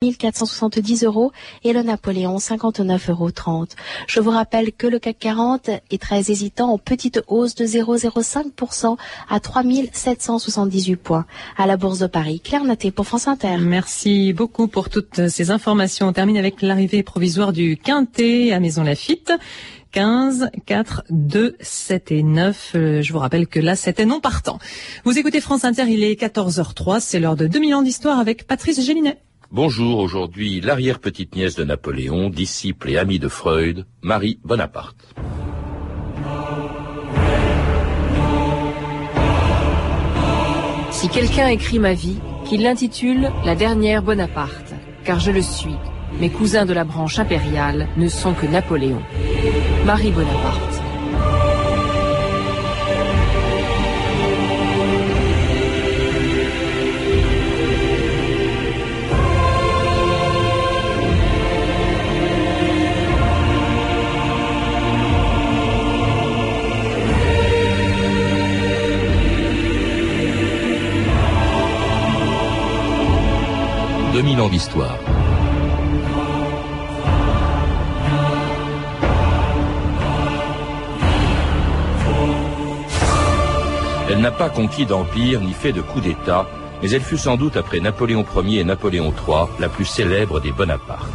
1470 euros et le Napoléon 59,30 euros. Je vous rappelle que le CAC 40 est très hésitant en petite hausse de 0,05% à 3778 points. À la Bourse de Paris, Claire Naté pour France Inter. Merci beaucoup pour toutes ces informations. On termine avec l'arrivée provisoire du Quintet à Maison Lafitte. 15, 4, 2, 7 et 9. Euh, je vous rappelle que là, c'était non partant. Vous écoutez France Inter, il est 14h03. C'est l'heure de 2000 ans d'histoire avec Patrice Gélinet. Bonjour, aujourd'hui l'arrière-petite-nièce de Napoléon, disciple et amie de Freud, Marie Bonaparte. Si quelqu'un écrit ma vie, qu'il l'intitule La dernière Bonaparte, car je le suis. Mes cousins de la branche impériale ne sont que Napoléon. Marie Bonaparte. 2000 ans d'histoire. Elle n'a pas conquis d'empire ni fait de coup d'État, mais elle fut sans doute après Napoléon Ier et Napoléon III la plus célèbre des Bonaparte.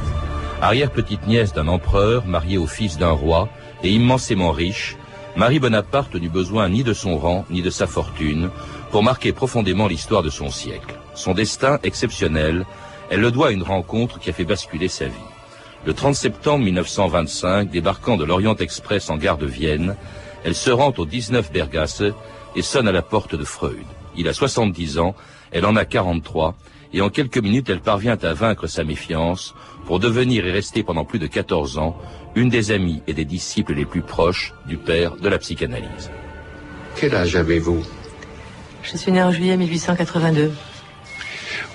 Arrière-petite-nièce d'un empereur, mariée au fils d'un roi et immensément riche, Marie Bonaparte n'eut besoin ni de son rang ni de sa fortune pour marquer profondément l'histoire de son siècle. Son destin exceptionnel elle le doit à une rencontre qui a fait basculer sa vie. Le 30 septembre 1925, débarquant de l'Orient Express en gare de Vienne, elle se rend au 19 Bergasse et sonne à la porte de Freud. Il a 70 ans, elle en a 43, et en quelques minutes elle parvient à vaincre sa méfiance pour devenir et rester pendant plus de 14 ans une des amies et des disciples les plus proches du père de la psychanalyse. Quel âge avez-vous? Je suis né en juillet 1882.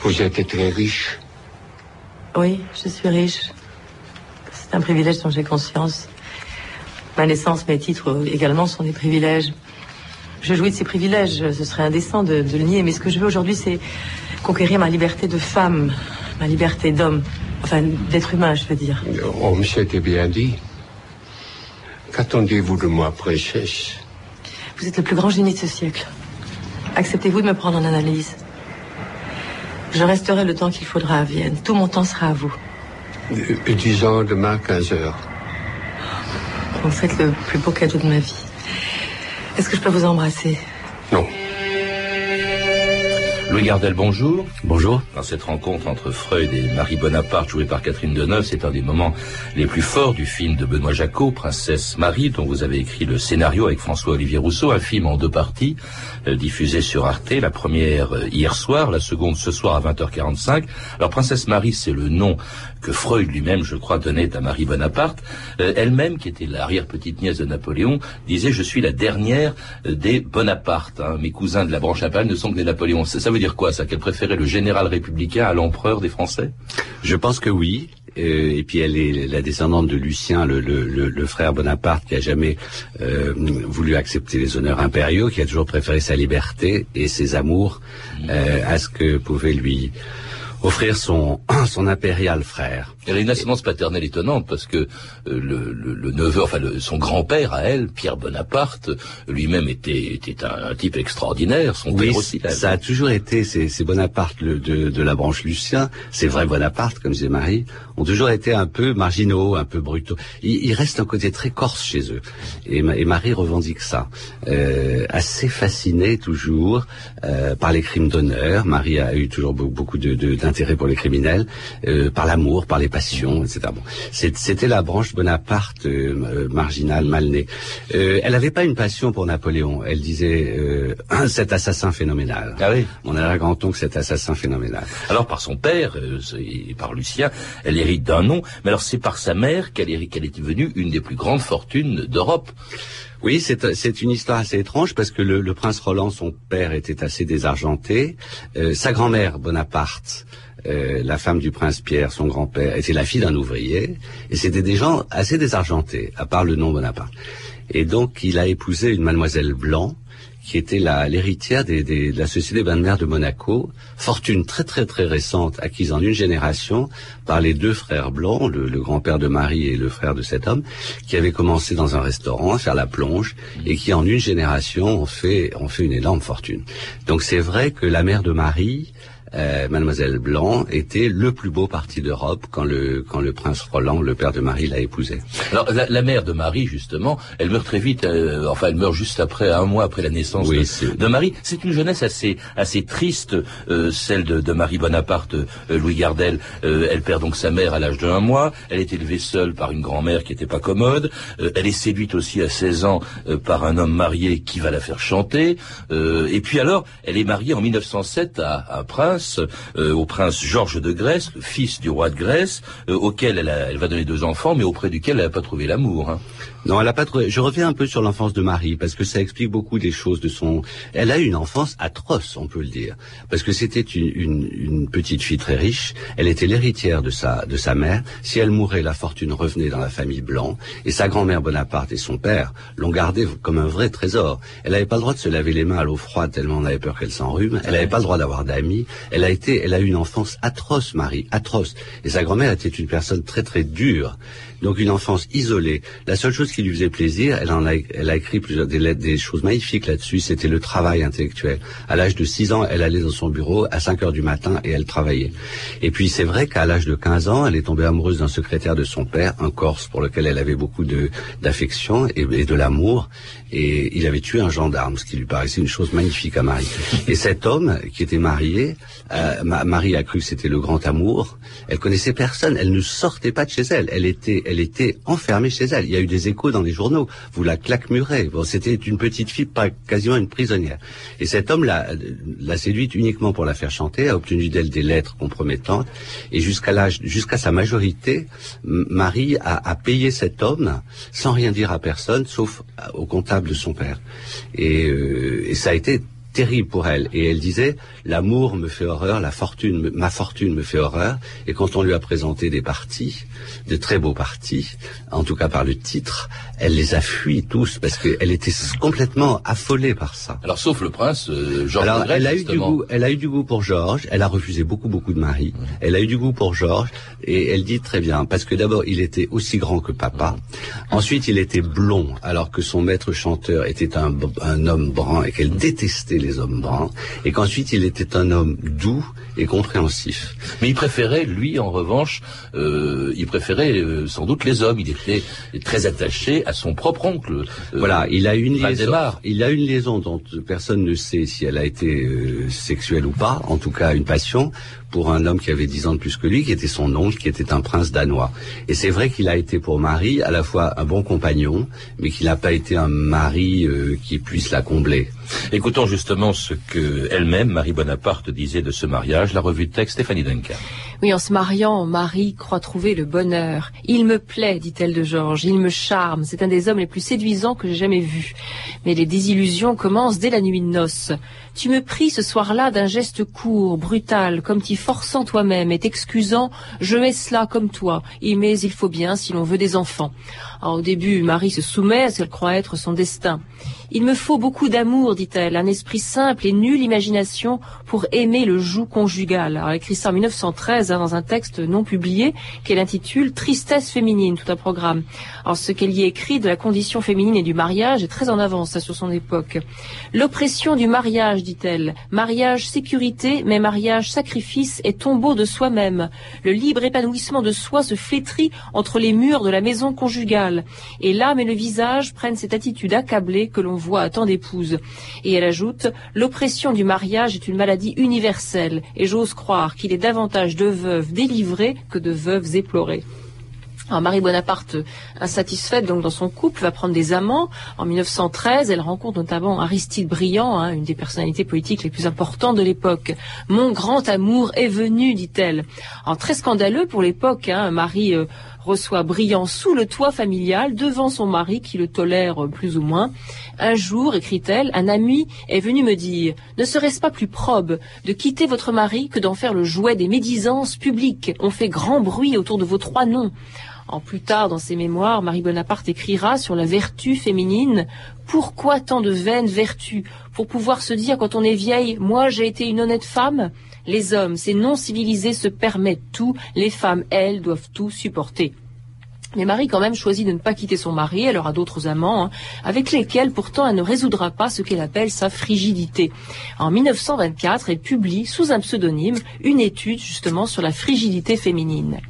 Vous êtes très riche Oui, je suis riche. C'est un privilège dont j'ai conscience. Ma naissance, mes titres également sont des privilèges. Je jouis de ces privilèges, ce serait indécent de, le nier, mais ce que je veux aujourd'hui, c'est conquérir ma liberté de femme, ma liberté d'homme, enfin d'être humain, je veux dire. Oh, c'était bien dit. Qu'attendez-vous de moi, princesse? Vous êtes le plus grand génie de ce siècle. Acceptez-vous de me prendre en analyse je resterai le temps qu'il faudra à Vienne. Tout mon temps sera à vous. Disons demain 15 heures. Vous faites le plus beau cadeau de ma vie. Est-ce que je peux vous embrasser? Louis Gardel, bonjour. Bonjour. Dans cette rencontre entre Freud et Marie Bonaparte, jouée par Catherine Deneuve, c'est un des moments les plus forts du film de Benoît Jacot, Princesse Marie, dont vous avez écrit le scénario avec François-Olivier Rousseau, un film en deux parties, euh, diffusé sur Arte, la première euh, hier soir, la seconde ce soir à 20h45. Alors Princesse Marie, c'est le nom que Freud lui-même, je crois, donnait à Marie Bonaparte. Euh, elle-même, qui était l'arrière-petite-nièce de Napoléon, disait « Je suis la dernière des Bonaparte. Hein. Mes cousins de la branche impériale ne sont que des Napoléons. » Ça veut dire quoi, ça Qu'elle préférait le général républicain à l'empereur des Français? Je pense que oui. Euh, et puis elle est la descendante de Lucien, le, frère Bonaparte, qui a jamais euh, voulu accepter les honneurs impériaux, qui a toujours préféré sa liberté et ses amours mmh. à ce que pouvait lui offrir son, son impérial frère. Elle a une ascendance paternelle étonnante parce que euh, le, le, neveu, enfin son grand-père à elle, Pierre Bonaparte, lui-même était, était un, type extraordinaire. Son oui, père aussi. Ça a toujours été, c'est Bonaparte de, de la branche Lucien, c'est vrai Bonaparte, comme disait Marie, ont toujours été un peu marginaux, un peu brutaux. Il, reste un côté très corse chez eux. Et, et Marie revendique ça. Euh, assez fascinée toujours euh, par les crimes d'honneur. Marie a eu toujours beaucoup de, de intérêt pour les criminels, euh, par l'amour, par les passions, etc. Bon, c'était la branche Bonaparte euh, euh, marginale, mal née. elle n'avait pas une passion pour Napoléon. Elle disait cet assassin phénoménal. Ah oui. On a un grand oncle cet assassin phénoménal. Alors par son père et par Lucien, elle hérite d'un nom, mais alors c'est par sa mère qu'elle qu'elle est devenue une des plus grandes fortunes d'Europe. Oui, c'est une histoire assez étrange parce que le, prince Roland, son père, était assez désargenté. Euh, sa grand-mère, Bonaparte, euh, la femme du prince Pierre, son grand-père, était la fille d'un ouvrier. Et c'était des gens assez désargentés, à part le nom Bonaparte. Et donc, il a épousé une mademoiselle Blanc, qui était l'héritière de la société bain de mer de Monaco, fortune très très très récente acquise en une génération par les deux frères blancs, le, le grand-père de Marie et le frère de cet homme, qui avaient commencé dans un restaurant à faire la plonge et qui en une génération ont fait ont fait une énorme fortune. Donc c'est vrai que la mère de Marie euh, Mademoiselle Blanc était le plus beau parti d'Europe quand le quand le prince Roland, le père de Marie, l'a épousé. Alors la, mère de Marie justement, elle meurt très vite. Euh, enfin, elle meurt juste après un mois après la naissance de, Marie. C'est une jeunesse assez assez triste, euh, celle de, Marie Bonaparte, Louis Gardel. elle perd donc sa mère à l'âge de un mois. Elle est élevée seule par une grand-mère qui n'était pas commode. elle est séduite aussi à 16 ans par un homme marié qui va la faire chanter. et puis alors, elle est mariée en 1907 à un prince euh, au prince Georges de Grèce, fils du roi de Grèce, euh, auquel elle, va donner deux enfants, mais auprès duquel elle n'a pas trouvé l'amour. Hein. Non, elle a pas trouvé. Je reviens un peu sur l'enfance de Marie parce que ça explique beaucoup des choses de son. Elle a eu une enfance atroce, on peut le dire, parce que c'était une, petite fille très riche. Elle était l'héritière de sa de sa mère. Si elle mourait, la fortune revenait dans la famille Blanc et sa grand-mère Bonaparte et son père l'ont gardée comme un vrai trésor. Elle n'avait pas le droit de se laver les mains à l'eau froide tellement on avait peur qu'elle s'enrhume. Elle n'avait pas le droit d'avoir d'amis. Elle a été, elle a eu une enfance atroce, Marie, atroce. Et sa grand-mère était une personne très très dure. Donc une enfance isolée. La seule chose qui lui faisait plaisir, elle en a, elle a écrit plusieurs des lettres, des choses magnifiques là-dessus. C'était le travail intellectuel. À l'âge de 6 ans, elle allait dans son bureau à 5 heures du matin et elle travaillait. Et puis c'est vrai qu'à l'âge de 15 ans, elle est tombée amoureuse d'un secrétaire de son père, un Corse pour lequel elle avait beaucoup de d'affection et, et de l'amour. Et il avait tué un gendarme, ce qui lui paraissait une chose magnifique à Marie. Et cet homme qui était marié, euh, Marie a cru que c'était le grand amour. Elle connaissait personne. Elle ne sortait pas de chez elle. Elle était, elle était enfermée chez elle. Il y a eu des échos dans les journaux. Vous la claquemurez. Bon, c'était une petite fille, pas quasiment une prisonnière. Et cet homme l'a, l'a séduite uniquement pour la faire chanter, a obtenu d'elle des lettres compromettantes. Et jusqu'à l'âge, jusqu'à sa majorité, Marie a, payé cet homme sans rien dire à personne, sauf au comptable de son père. Et, euh, et ça a été terrible pour elle. Et elle disait, l'amour me fait horreur, la fortune, ma fortune me fait horreur. Et quand on lui a présenté des partis, de très beaux partis, en tout cas par le titre, elle les a fuis tous parce qu'elle était complètement affolée par ça. Alors sauf le prince euh, Georges. Alors elle a eu du goût, elle a eu du goût pour Georges. Elle a refusé beaucoup beaucoup de maris. Elle a eu du goût pour Georges et elle dit très bien parce que d'abord il était aussi grand que papa. Ensuite il était blond alors que son maître chanteur était un, un homme brun et qu'elle détestait les hommes bruns et qu'ensuite il était un homme doux et compréhensif. Mais il préférait lui en revanche, euh, il préférait euh, sans doute les hommes. Il était très attaché à son propre oncle. Euh, voilà, il a une liaison. Il a une liaison dont personne ne sait si elle a été sexuelle ou pas. En tout cas, une passion pour un homme qui avait dix ans de plus que lui, qui était son oncle, qui était un prince danois. Et c'est vrai qu'il a été pour Marie à la fois un bon compagnon, mais qu'il n'a pas été un mari qui puisse la combler. Écoutons justement ce que elle-même, Marie Bonaparte, disait de ce mariage, la revue de texte Stéphanie Duncan. Oui, en se mariant, Marie croit trouver le bonheur. Il me plaît, dit-elle de Georges, il me charme, c'est un des hommes les plus séduisants que j'ai jamais vus. Mais les désillusions commencent dès la nuit de noces. Tu me pries ce soir-là d'un geste court, brutal, comme t'y forçant toi-même et t'excusant, je mets cela comme toi, mais il faut bien si l'on veut des enfants. au début, Marie se soumet à ce qu'elle croit être son destin. Il me faut beaucoup d'amour, dit-elle, un esprit simple et nulle imagination pour aimer le joug conjugal. Alors, elle écrit ça en 1913 dans un texte non publié qu'elle intitule Tristesse féminine, tout un programme. Alors, ce qu'elle y écrit de la condition féminine et du mariage est très en avance sur son époque. L'oppression du mariage, dit-elle, mariage sécurité, mais mariage sacrifice et tombeau de soi-même. Le libre épanouissement de soi se flétrit entre les murs de la maison conjugale. Et l'âme et le visage prennent cette attitude accablée que l'on voit à tant d'épouses. Et elle ajoute, l'oppression du mariage est une maladie universelle, et j'ose croire qu'il est davantage de veuves délivrées que de veuves éplorées. Marie Bonaparte, insatisfaite donc dans son couple, va prendre des amants. En 1913, elle rencontre notamment Aristide Briand, hein, une des personnalités politiques les plus importantes de l'époque. Mon grand amour est venu, dit-elle. très scandaleux pour l'époque. Hein, Marie euh, reçoit Brillant sous le toit familial devant son mari qui le tolère plus ou moins. Un jour, écrit-elle, un ami est venu me dire Ne serait-ce pas plus probe de quitter votre mari que d'en faire le jouet des médisances publiques? On fait grand bruit autour de vos trois noms. En plus tard, dans ses mémoires, Marie Bonaparte écrira sur la vertu féminine. Pourquoi tant de vaines vertus? Pour pouvoir se dire quand on est vieille, moi j'ai été une honnête femme Les hommes, ces non civilisés, se permettent tout. Les femmes, elles, doivent tout supporter. Mais Marie quand même choisit de ne pas quitter son mari, elle aura d'autres amants, hein, avec lesquels pourtant elle ne résoudra pas ce qu'elle appelle sa frigidité. En 1924, elle publie sous un pseudonyme une étude justement sur la frigidité féminine.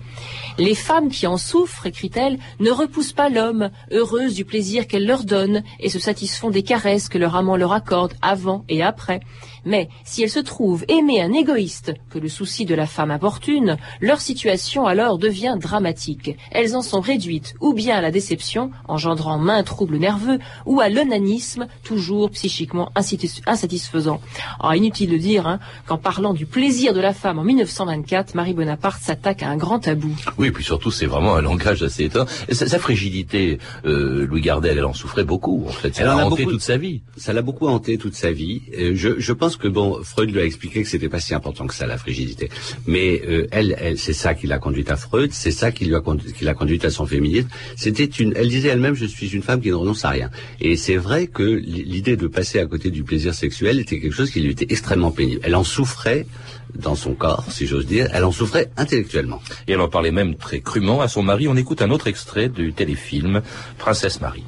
Les femmes qui en souffrent, écrit-elle, ne repoussent pas l'homme, heureuses du plaisir qu'elle leur donne, et se satisfont des caresses que leur amant leur accorde avant et après. Mais si elles se trouvent aimer un égoïste que le souci de la femme importune, leur situation alors devient dramatique. Elles en sont réduites ou bien à la déception, engendrant maint troubles nerveux, ou à l'onanisme, toujours psychiquement insatisfaisant. Alors, inutile de dire hein, qu'en parlant du plaisir de la femme en 1924, Marie Bonaparte s'attaque à un grand tabou. Oui, puis surtout, c'est vraiment un langage assez étonnant. Sa, frigidité, euh, Louis Gardel, elle en souffrait beaucoup, en fait. Ça l'a hanté toute sa vie. Ça l'a beaucoup hanté toute sa vie. Euh, je, je pense que bon, Freud lui a expliqué que c'était pas si important que ça la frigidité. Mais euh, elle, elle c'est ça qui l'a conduite à Freud, c'est ça qui lui a conduit, qui l'a conduite à son féminisme. C'était une, elle disait elle-même, je suis une femme qui ne renonce à rien. Et c'est vrai que l'idée de passer à côté du plaisir sexuel était quelque chose qui lui était extrêmement pénible. Elle en souffrait dans son corps, si j'ose dire. Elle en souffrait intellectuellement. Et elle en parlait même très crûment à son mari. On écoute un autre extrait du téléfilm Princesse Marie.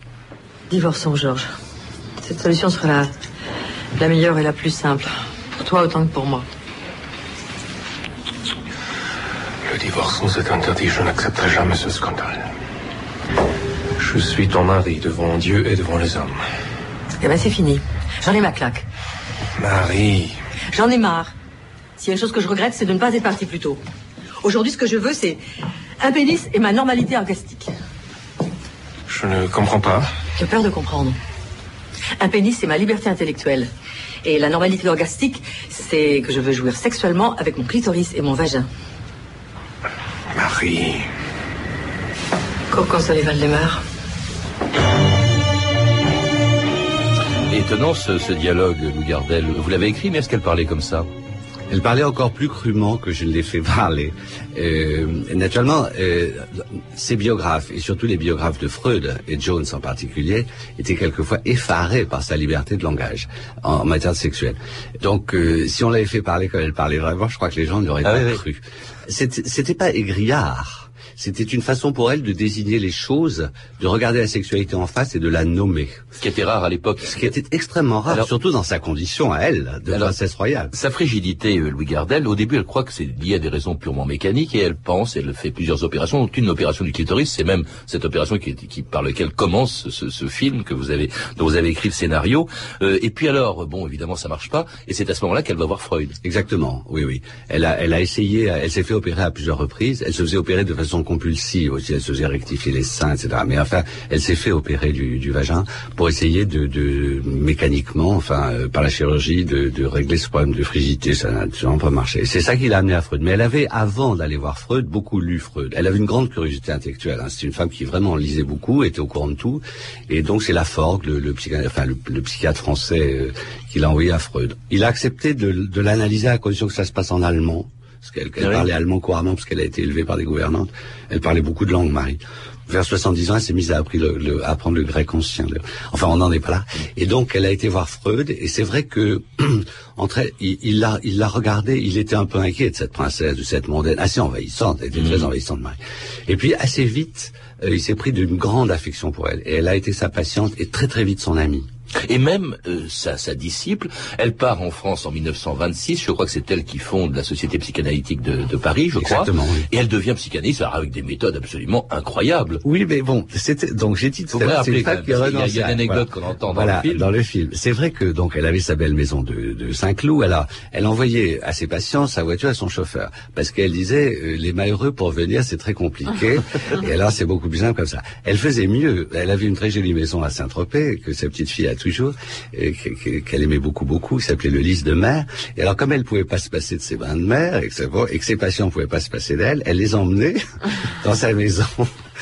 Divorçons, Georges. Cette solution sera la la meilleure et la plus simple. Pour toi autant que pour moi. Le divorce nous est interdit. Je n'accepterai jamais ce scandale. Je suis ton mari devant Dieu et devant les hommes. Eh ben c'est fini. J'en ai ma claque. Marie. J'en ai marre. S'il y a une chose que je regrette, c'est de ne pas être parti plus tôt. Aujourd'hui, ce que je veux, c'est un pénis et ma normalité orgastique. Je ne comprends pas. J'ai peur de comprendre. Un pénis, c'est ma liberté intellectuelle. Et la normalité orgastique, c'est que je veux jouir sexuellement avec mon clitoris et mon vagin. Marie. Cocon Val Valdemar. Étonnant ce, ce dialogue, Lou Gardel. Vous l'avez écrit, mais est-ce qu'elle parlait comme ça? Elle parlait encore plus crûment que je ne l'ai fait parler. Euh, naturellement, euh, ces biographes, et surtout les biographes de Freud, et Jones en particulier, étaient quelquefois effarés par sa liberté de langage en, matière sexuelle. Donc, euh, si on l'avait fait parler comme elle parlait vraiment, je crois que les gens ne l'auraient ah pas cru. C'était pas égrillard c'était une façon pour elle de désigner les choses, de regarder la sexualité en face et de la nommer. Ce qui était rare à l'époque. Ce qui était extrêmement rare, surtout dans sa condition à elle, de princesse royale. Sa frigidité, euh, Louis Gardel, au début, elle croit que c'est lié à des raisons purement mécaniques et elle pense, elle fait plusieurs opérations, donc une opération du clitoris, c'est même cette opération qui, qui par laquelle commence ce, ce, film que vous avez, dont vous avez écrit le scénario. Euh, et puis alors, bon, évidemment, ça marche pas, et c'est à ce moment-là qu'elle va voir Freud. Exactement, oui, oui. Elle a, elle a essayé, elle s'est fait opérer à plusieurs reprises. Elle se faisait opérer de façon compulsive aussi, elle se faisait rectifier les seins, etc. Mais enfin, elle s'est fait opérer du, du vagin pour essayer de, de mécaniquement, enfin, euh, par la chirurgie, de, de, régler ce problème de frigidité. Ça n'a absolument pas marché. C'est ça qui l'a amené à Freud. Mais elle avait, avant d'aller voir Freud, beaucoup lu Freud. Elle avait une grande curiosité intellectuelle. Hein. C'est une femme qui vraiment lisait beaucoup, était au courant de tout. Et donc, c'est Laforgue, le, le, enfin, le, psychiatre français, euh, qui l'a envoyé à Freud. Il a accepté de, de l'analyser à condition que ça se passe en allemand parce qu'elle parlait allemand couramment, parce qu'elle a été élevée par des gouvernantes. Elle parlait beaucoup de langues, Marie. Vers 70 ans, elle s'est mise à, apprendre le grec ancien. Enfin, on n'en est pas là. Et donc, elle a été voir Freud, et c'est vrai que entre il l'a, il l'a regardé. Il était un peu inquiet de cette princesse, de cette mondaine, assez envahissante. Elle était très mm. envahissante, Marie. Et puis, assez vite, euh, il s'est pris d'une grande affection pour elle, et elle a été sa patiente et très très vite son amie. Et même euh, sa, sa, disciple, elle part en France en 1926. Je crois que c'est elle qui fonde la Société psychanalytique de, de Paris, je Exactement, crois. Et elle devient psychanalyste avec des méthodes absolument incroyables. Oui, mais bon, c'était donc j'ai dit. C'est une femme qui Il y a, une anecdote qu'on entend dans le film. Dans le film, c'est vrai que donc elle avait sa belle maison de, de Saint-Cloud. Elle a, elle envoyait à ses patients sa voiture à son chauffeur parce qu'elle disait euh, les malheureux pour venir c'est très compliqué. et alors c'est beaucoup plus simple comme ça. Elle faisait mieux. Elle avait une très jolie maison à Saint-Tropez que sa petite fille a toujours, qu'elle aimait beaucoup, beaucoup, qui s'appelait le lys de mer. Et alors, comme elle pouvait pas se passer de ses bains de mer, et que, et que ses patients pouvaient pas se passer d'elle, elle les emmenait dans sa maison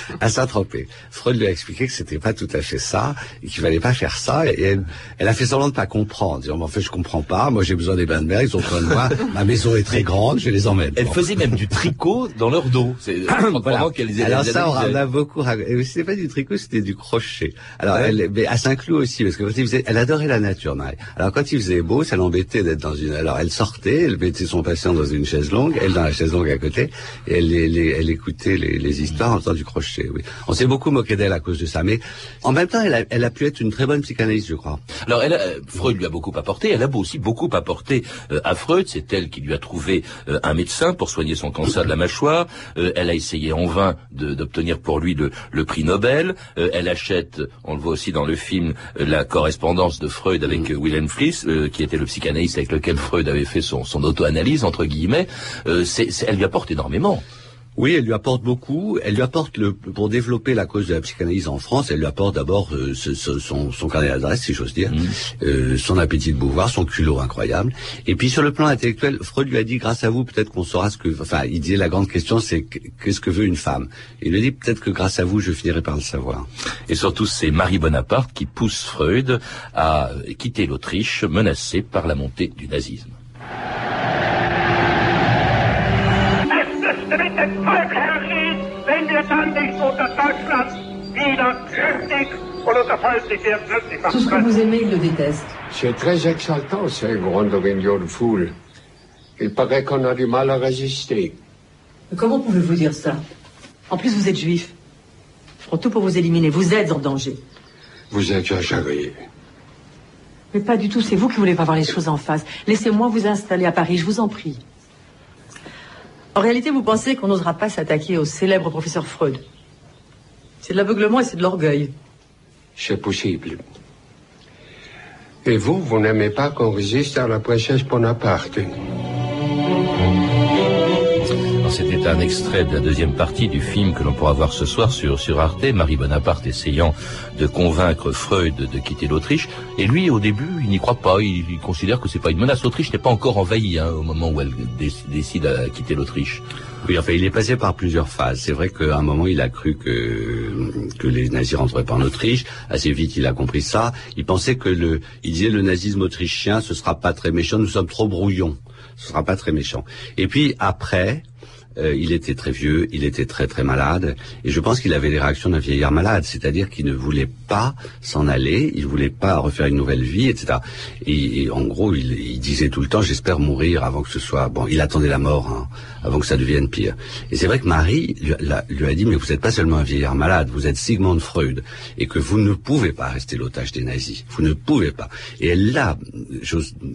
à Saint-Tropez. Freud lui a expliqué que c'était pas tout à fait ça, et qu'il fallait pas faire ça, et elle, elle a fait semblant de pas comprendre, disant, en fait, je comprends pas, moi j'ai besoin des bains de mer, ils ont besoin de moi, ma maison est très grande, je les emmène. Elle faisait même du tricot dans leur dos. C'est voilà. Alors ça, on en a beaucoup raconté. C'était pas du tricot, c'était du crochet. Alors, elle, mais à Saint-Cloud aussi, parce que quand il faisait, elle adorait la nature, Marie. Alors quand il faisait beau, ça l'embêtait d'être dans une, alors elle sortait, elle mettait son patient dans une chaise longue, elle dans la chaise longue à côté, et elle, elle, écoutait les, les, histoires en faisant du crochet, oui. On s'est beaucoup moqué d'elle à cause de ça, mais en même temps, elle a, elle a pu être une très bonne psychanalyste, je crois. Alors, elle Freud lui a beaucoup apporté, elle a aussi beaucoup apporté euh, à Freud, c'est elle qui lui a trouvé euh, un médecin pour soigner son cancer de la mâchoire, euh, elle a essayé en vain d'obtenir pour lui le, le prix Nobel, elle achète, on le voit aussi dans le film, la correspondance de Freud avec mm. Wilhelm Fliess, qui était le psychanalyste avec lequel Freud avait fait son, son auto-analyse, entre guillemets, elle lui apporte énormément. Oui, elle lui apporte beaucoup. Elle lui apporte le pour développer la cause de la psychanalyse en France. Elle lui apporte d'abord euh, son, son carnet d'adresse, si j'ose dire, mmh. euh, son appétit de pouvoir, son culot incroyable. Et puis sur le plan intellectuel, Freud lui a dit grâce à vous, peut-être qu'on saura ce que. Enfin, il disait la grande question, c'est qu'est-ce que veut une femme? il lui dit peut-être que grâce à vous, je finirai par le savoir. Et surtout, c'est Marie Bonaparte qui pousse Freud à quitter l'Autriche, menacée par la montée du nazisme. Tout ce que vous aimez, il le déteste. C'est très exaltant, ces grandes réunions de foule. Il paraît qu'on a du mal à résister. Mais comment pouvez-vous dire ça? En plus, vous êtes juif. Je prends tout pour vous éliminer. Vous êtes en danger. Vous exagérez. Mais pas du tout. C'est vous qui voulez pas voir les choses en face. Laissez-moi vous installer à Paris, je vous en prie. En réalité, vous pensez qu'on n'osera pas s'attaquer au célèbre professeur Freud. C'est de l'aveuglement et c'est de l'orgueil. C'est possible. Et vous, vous n'aimez pas qu'on résiste à la princesse Bonaparte? C'était un extrait de la deuxième partie du film que l'on pourra voir ce soir sur, sur Arte, Marie Bonaparte essayant de convaincre Freud de, quitter l'Autriche. Et lui, au début, il n'y croit pas. Il, considère que c'est pas une menace. L'Autriche n'est pas encore envahie hein, au moment où elle décide à quitter l'Autriche. Oui, enfin, il est passé par plusieurs phases. C'est vrai qu'à un moment, il a cru que, que les nazis rentreraient pas en Autriche. Assez vite, il a compris ça. Il pensait que le, il disait le nazisme autrichien, ce sera pas très méchant. Nous sommes trop brouillons. Ce sera pas très méchant. Et puis après, euh, il était très vieux, il était très très malade, et je pense qu'il avait les réactions d'un vieillard malade, c'est-à-dire qu'il ne voulait pas s'en aller, il voulait pas refaire une nouvelle vie, etc. Et, en gros, il, disait tout le temps, j'espère mourir avant que ce soit... Bon, il attendait la mort, hein, avant que ça devienne pire. Et c'est vrai que Marie lui, a dit, mais vous n'êtes pas seulement un vieillard malade, vous êtes Sigmund Freud, et que vous ne pouvez pas rester l'otage des nazis, vous ne pouvez pas. Et elle l'a,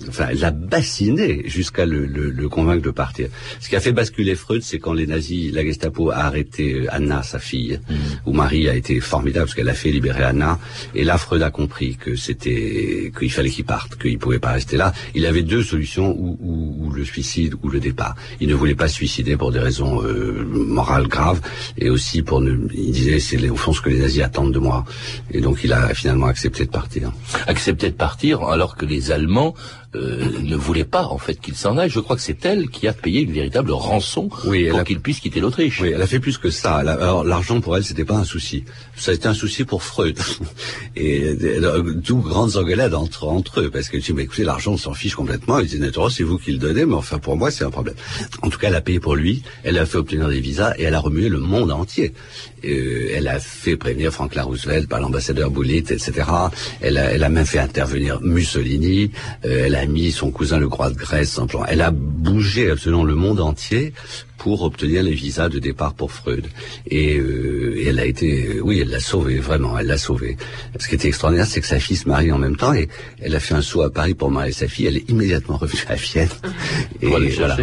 enfin, elle l'a bassiné jusqu'à le, le convaincre de partir. Ce qui a fait basculer Freud, c'est quand les nazis, la Gestapo a arrêté euh, Anna, sa fille, mm. où Marie a été formidable parce qu'elle a fait libérer Anna. Et là, Freud a compris que c'était qu'il fallait qu'il parte, qu'il pouvait pas rester là. Il avait deux solutions ou, ou, le suicide ou le départ. Il ne voulait pas se suicider pour des raisons euh, morales graves et aussi pour ne. Il disait c'est au fond ce que les nazis attendent de moi. Et donc il a finalement accepté de partir. Accepté de partir alors que les Allemands euh, ne voulait pas en fait qu'il s'en aille. Je crois que c'est elle qui a payé une véritable rançon oui, pour qu'il puisse quitter l'Autriche. Oui, elle a fait plus que ça. alors l'argent pour elle, c'était pas un souci. Ça a été un souci pour Freud. Et tout grandes engueulades entre entre eux parce que tu mais écoutez, l'argent on s'en fiche complètement. Il dit naturellement c'est vous qui le donnez, mais enfin pour moi c'est un problème. En tout cas, elle a payé pour lui. Elle a fait obtenir des visas et elle a remué le monde entier. Euh, elle a fait prévenir Franklin Roosevelt par l'ambassadeur Bullitt, etc. Elle a, elle a même fait intervenir Mussolini. Euh, elle a mis son cousin le roi de Grèce en plan. Elle a bougé absolument le monde entier pour obtenir les visas de départ pour Freud. Et, euh, et elle a été, oui, elle l'a sauvé, vraiment, elle l'a sauvé. Ce qui était extraordinaire, c'est que sa fille se marie en même temps et elle a fait un saut à Paris pour marier sa fille. Elle est immédiatement revenue à Vienne. et voilà,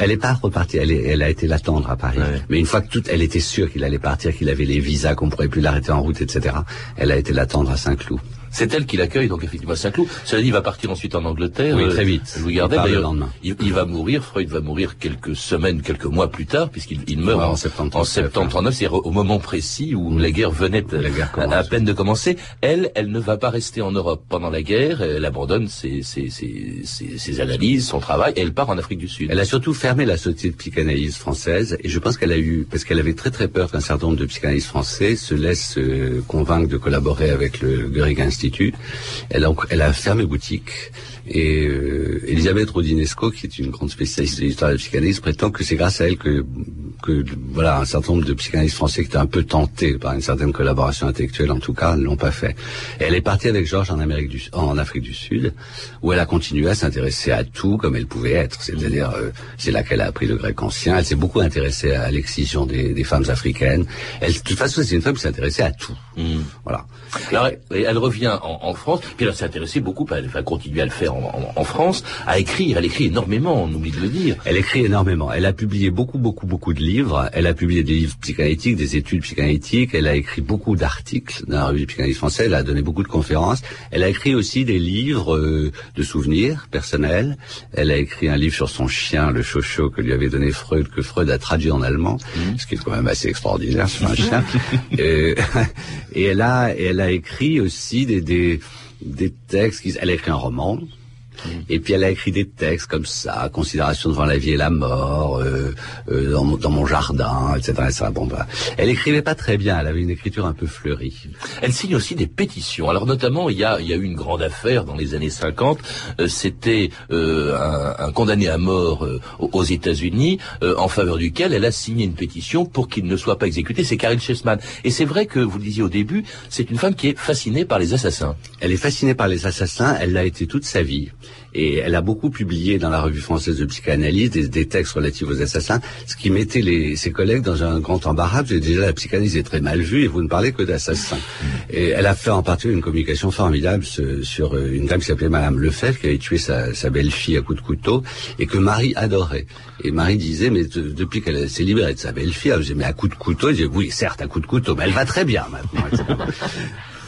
elle est pas repartie, elle, est, elle a été l'attendre à Paris. Mais une fois que toute, elle était sûre qu'il allait partir, qu'il avait les visas, qu'on pourrait plus l'arrêter en route, etc. Elle a été l'attendre à Saint-Cloud. C'est elle qui l'accueille, donc effectivement Saint-Cloud. Cela dit, il va partir ensuite en Angleterre. Oui, très vite. Louis Gardel, Il le lendemain. il, il va mourir, Freud va mourir quelques semaines, quelques mois plus tard, puisqu'il il meurt Ouais, en en, septembre en 39, septembre 39, c'est-à-dire au moment précis où la guerre venait de- La guerre à, peine de commencer. Elle, elle ne va pas rester en Europe pendant la guerre, elle abandonne ses, ses, ses, ses- ses analyses, son travail, et elle part en Afrique du Sud. Elle a surtout fermé la société de psychanalyse française et je pense qu'elle a eu, parce qu'elle avait très très peur qu'un certain nombre de psychanalystes français se laissent euh, convaincre de collaborer avec le Goering Elle a, elle a fermé boutique et euh, Elisabeth Rodinesco, qui est une grande spécialiste de l'histoire de la psychanalyse, prétend que c'est grâce à elle que, que voilà un certain nombre de psychanalystes français qui étaient un peu tentés par une certaine collaboration intellectuelle, en tout cas, ne l'ont pas fait. Et elle est partie avec Georges en Amérique du, en Afrique du Sud, où elle a continué à s'intéresser à tout comme elle pouvait être. C'est-à-dire, euh, c'est là qu'elle a appris le grec ancien. Elle s'est beaucoup intéressée à l'excision des, des femmes africaines. Elle, de toute façon, c'est une femme qui s'intéressait à tout. Mm. Voilà. Alors, elle, elle revient en, en France, puis elle s'est intéressée beaucoup, elle va continuer à le faire en, en- en France, à écrire. Elle écrit énormément, on oublie de le dire. Elle écrit énormément. Elle a publié beaucoup, beaucoup, beaucoup de livres. Elle a publié des livres psychanalytiques, des études psychanalytiques. Elle a écrit beaucoup d'articles dans la revue psychanalyse française. Elle a donné beaucoup de conférences. Elle a écrit aussi des livres euh, de souvenirs personnels. Elle a écrit un livre sur son chien, le chocho, que lui avait donné Freud, que Freud a traduit en allemand, ce qui est quand même assez extraordinaire sur un chien. Euh, et elle a, et elle a écrit aussi des, des, textes. qui- Elle a un roman. Et puis elle a écrit des textes comme ça, considération devant la vie et la mort, euh, euh, dans, mon, jardin, etc. etc. Bon, bah, elle écrivait pas très bien, elle avait une écriture un peu fleurie. Elle signe aussi des pétitions. Alors notamment, il y a, y a eu une grande affaire dans les années 50. Euh, C'était euh, un, un condamné à mort euh, aux États-Unis, euh, en faveur duquel elle a signé une pétition pour qu'il ne soit pas exécuté. C'est Karel Chessman. Et c'est vrai que vous le disiez au début, c'est une femme qui est fascinée par les assassins. Elle est fascinée par les assassins, elle l'a été toute sa vie. Et elle a beaucoup publié dans la revue française de psychanalyse des, des textes relatifs aux assassins, ce qui mettait les, ses collègues dans un grand embarras. parce que déjà, la psychanalyse est très mal vue et vous ne parlez que d'assassins. Et elle a fait en particulier une communication formidable ce- sur euh, une dame qui s'appelait Madame Lefebvre, qui avait tué sa, sa belle-fille à coups de couteau et que Marie adorait. Et Marie disait, mais de- depuis qu'elle s'est libérée de sa belle-fille, elle disait, mais à coups de couteau, elle disait, oui, certes, à coups de couteau, mais elle va très bien maintenant. etc.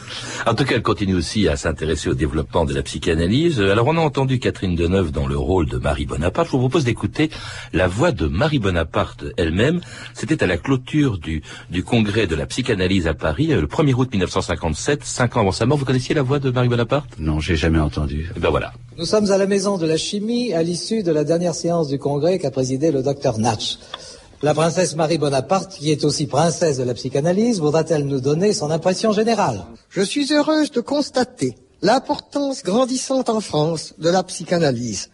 En tout cas, elle continue aussi à s'intéresser au développement de la psychanalyse. Alors, on a entendu Catherine Deneuve dans le rôle de Marie Bonaparte. Je vous propose d'écouter la voix de Marie Bonaparte elle-même. C'était à la clôture du, du congrès de la psychanalyse à Paris, euh, le 1er août 1957, cinq ans avant sa mort. Vous connaissiez la voix de Marie Bonaparte? Non, j'ai jamais entendu. Eh ben voilà. Nous sommes à la Maison de la Chimie à l'issue de la dernière séance du congrès qu'a présidé le docteur Natch. La princesse Marie Bonaparte, qui est aussi princesse de la psychanalyse, voudra-t-elle nous donner son impression générale? Je suis heureuse de constater l'importance grandissante en France de la psychanalyse.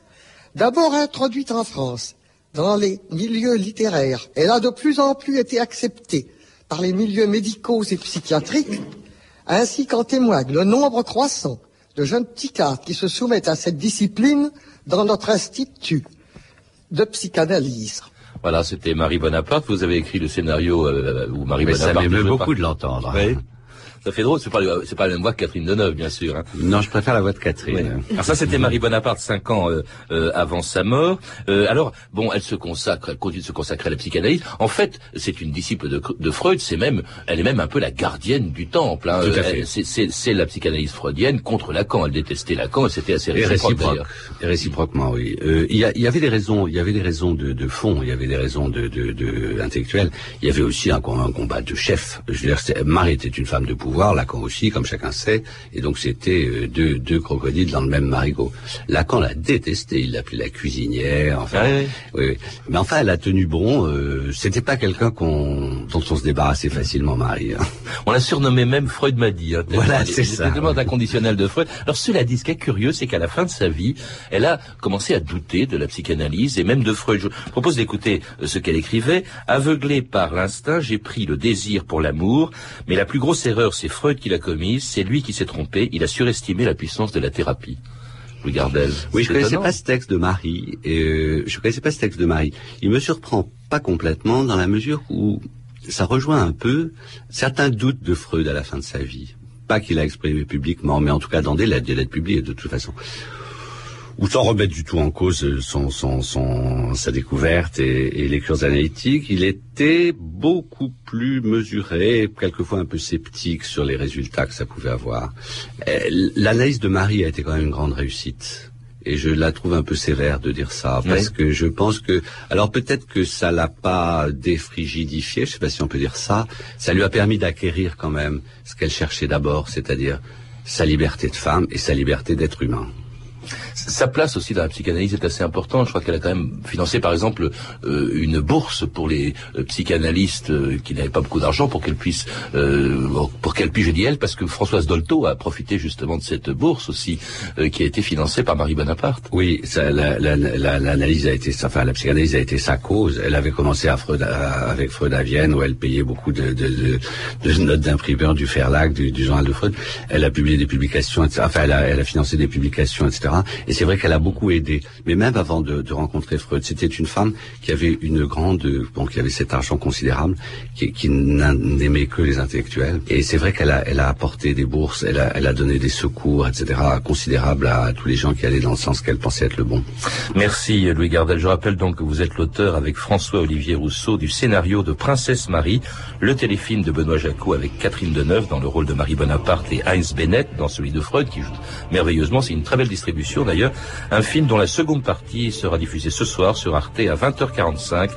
D'abord introduite en France dans les milieux littéraires, elle a de plus en plus été acceptée par les milieux médicaux et psychiatriques, ainsi qu'en témoigne le nombre croissant de jeunes psychiatres qui se soumettent à cette discipline dans notre institut de psychanalyse. Voilà, c'était Marie Bonaparte. Vous avez écrit le scénario euh, où Marie Mais ça Bonaparte... m'émeut beaucoup de l'entendre. Oui. Ça fait drôle, c'est pas, c'est pas la même voix que Catherine Deneuve, bien sûr. Hein. Non, je préfère la voix de Oui. Catherine. Alors ça, c'était Marie Bonaparte, cinq ans euh, euh, avant sa mort. Euh, alors, bon, elle se consacre, elle continue de se consacrer à la psychanalyse. En fait, c'est une disciple de, de Freud. C'est même, elle est même un peu la gardienne du temple. Hein. C'est- la psychanalyse freudienne contre Lacan. Elle détestait Lacan et c'était assez Et réciproque réciproque. d'ailleurs. Et réciproquement, oui. Euh, Il y, a- y avait des raisons, il y avait des raisons de, de fond, il y avait des raisons de, de, de intellectuelles. Il y avait aussi un, un combat de chef. Je veux dire, Marie était une femme de pouvoir, Lacan aussi, comme chacun sait, et donc c'était euh, deux, deux crocodiles dans le même marigot. Lacan l'a détesté, il l'appelait la cuisinière. Enfin, Ah oui, oui, oui. Mais enfin, elle a tenu bon. Euh, c'était pas quelqu'un qu'on dont on se débarrassait facilement, Marie. hein. On l'a surnommé même Freud m'a dit. Hein, Voilà, c'est ça. était tellement inconditionnel de Freud. Alors cela dit, ce qui est curieux, c'est qu'à la fin de sa vie, elle a commencé à douter de la psychanalyse et même de Freud. Je vous propose d'écouter euh, ce qu'elle écrivait. Aveuglée par l'instinct, j'ai pris le désir pour l'amour, mais la plus grosse erreur, c'est Freud qui l'a commise. C'est lui qui s'est trompé. Il a surestimé la puissance de la thérapie. Louis Gardel. Oui, je connaissais étonnant. pas ce texte de Marie. Et euh, je connaissais pas ce texte de Marie. Il me surprend pas complètement dans la mesure où ça rejoint un peu certains doutes de Freud à la fin de sa vie. Pas qu'il a exprimé publiquement, mais en tout cas dans des lettres, des lettres publiées de toute façon. Ou sans remettre du tout en cause son, son, son sa découverte et, et les cures analytiques, il était beaucoup plus mesuré, quelquefois un peu sceptique sur les résultats que ça pouvait avoir. Euh, l'analyse de Marie a été quand même une grande réussite. Et je la trouve un peu sévère de dire ça, parce que je pense que, alors peut-être que ça l'a pas défrigidifié, je sais pas si on peut dire ça, ça lui a permis d'acquérir quand même ce qu'elle cherchait d'abord, c'est-à-dire sa liberté de femme et sa liberté d'être humain. Sa place aussi dans la psychanalyse est assez importante. Je crois qu'elle a quand même financé, par exemple, euh, une bourse pour les euh, psychanalystes euh, qui n'avaient pas beaucoup d'argent pour qu'elle puisse, pour qu'elle puisse, je dis elle, parce que Françoise Dolto a profité justement de cette bourse aussi, qui a été financée par Marie Bonaparte. Oui, l'analyse a été, enfin, la psychanalyse a été sa cause. Elle avait commencé avec Freud à Vienne, où elle payait beaucoup de, notes d'imprimeur du Ferlag, du, journal de Freud. Elle a publié des publications, enfin, elle a, financé des publications, etc. Et c'est vrai qu'elle a beaucoup aidé. Mais même avant de, de rencontrer Freud, c'était une femme qui avait une grande, bon, qui avait cet argent considérable, qui, qui n'aimait que les intellectuels. Et c'est vrai qu'elle a, elle a apporté des bourses, elle a, elle a donné des secours, etc., considérables à, tous les gens qui allaient dans le sens qu'elle pensait être le bon. Merci Louis Gardel. Je rappelle donc que vous êtes l'auteur avec François-Olivier Rousseau du scénario de Princesse Marie, le téléfilm de Benoît Jacot avec Catherine Deneuve dans le rôle de Marie Bonaparte et Heinz Bennett dans celui de Freud qui joue merveilleusement. C'est une très belle distribution d'ailleurs, un film dont la seconde partie sera diffusée ce soir sur Arte à 20h45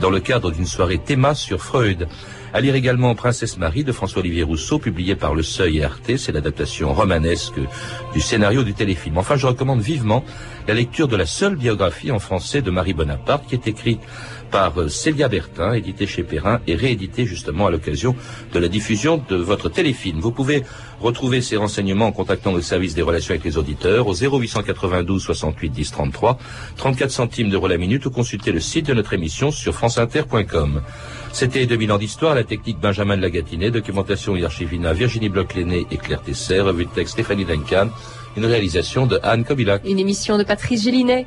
dans le cadre d'une soirée théma sur Freud. À lire également Princesse Marie de François-Olivier Rousseau, publié par Le Seuil et Arte. C'est l'adaptation romanesque du scénario du téléfilm. Enfin, je recommande vivement la lecture de la seule biographie en français de Marie Bonaparte, qui est écrite par euh, Célia Bertin, édité chez Perrin et réédité justement à l'occasion de la diffusion de votre téléfilm. Vous pouvez retrouver ces renseignements en contactant le service des relations avec les auditeurs au 0892 68 10 33, 34 centimes d'euros la minute ou consulter le site de notre émission sur franceinter.com. C'était 2000 ans d'histoire, la technique Benjamin de Lagatinet, documentation et Virginie Bloch-Léné et Claire Tesser, revue de texte Stéphanie Duncan, une réalisation de Anne Kobilac. Une émission de Patrice Gélinet.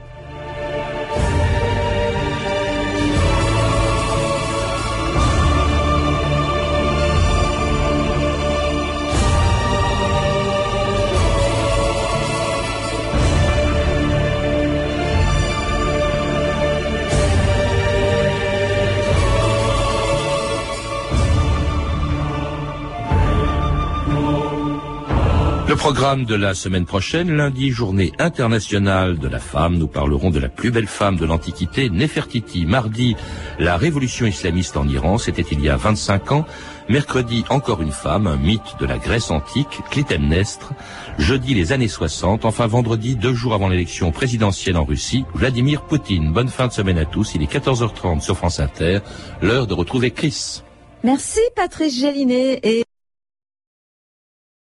Programme de la semaine prochaine, lundi, journée internationale de la femme. Nous parlerons de la plus belle femme de l'Antiquité, Nefertiti. Mardi, la révolution islamiste en Iran, c'était il y a 25 ans. Mercredi, encore une femme, un mythe de la Grèce antique, Clytemnestre. Jeudi, les années 60. Enfin, vendredi, deux jours avant l'élection présidentielle en Russie, Vladimir Poutine. Bonne fin de semaine à tous. Il est 14h30 sur France Inter. L'heure de retrouver Chris. Merci Patrice Gélinet et